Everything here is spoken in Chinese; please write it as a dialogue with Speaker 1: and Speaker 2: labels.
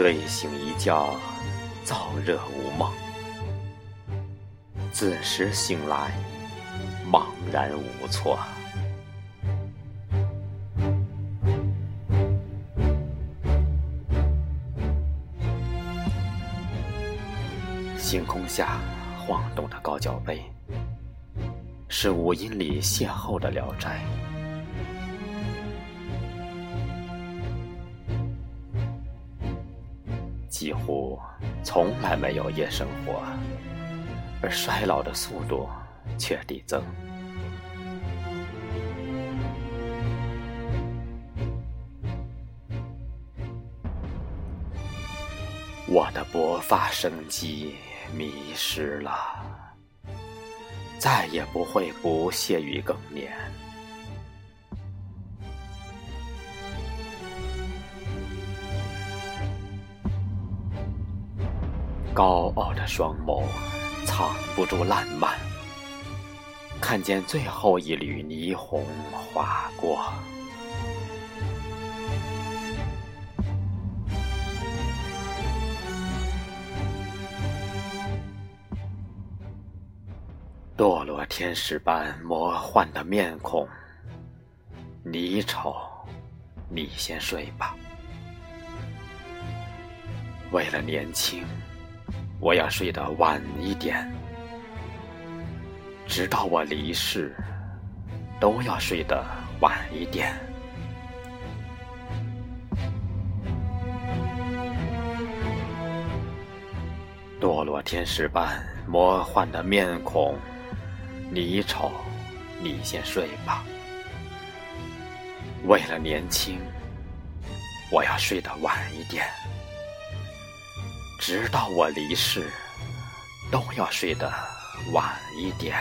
Speaker 1: 睡醒一觉，燥热无梦。子时醒来，茫然无措。星空下晃动的高脚杯，是五音里邂逅的聊斋。几乎从来没有夜生活，而衰老的速度却递增。我的勃发生机迷失了，再也不会不屑于更年。高傲的双眸藏不住烂漫，看见最后一缕霓虹划过。堕落天使般魔幻的面孔，你丑，你先睡吧。为了年轻。我要睡得晚一点，直到我离世，都要睡得晚一点。堕落天使般魔幻的面孔，你丑，你先睡吧。为了年轻，我要睡得晚一点。直到我离世，都要睡得晚一点。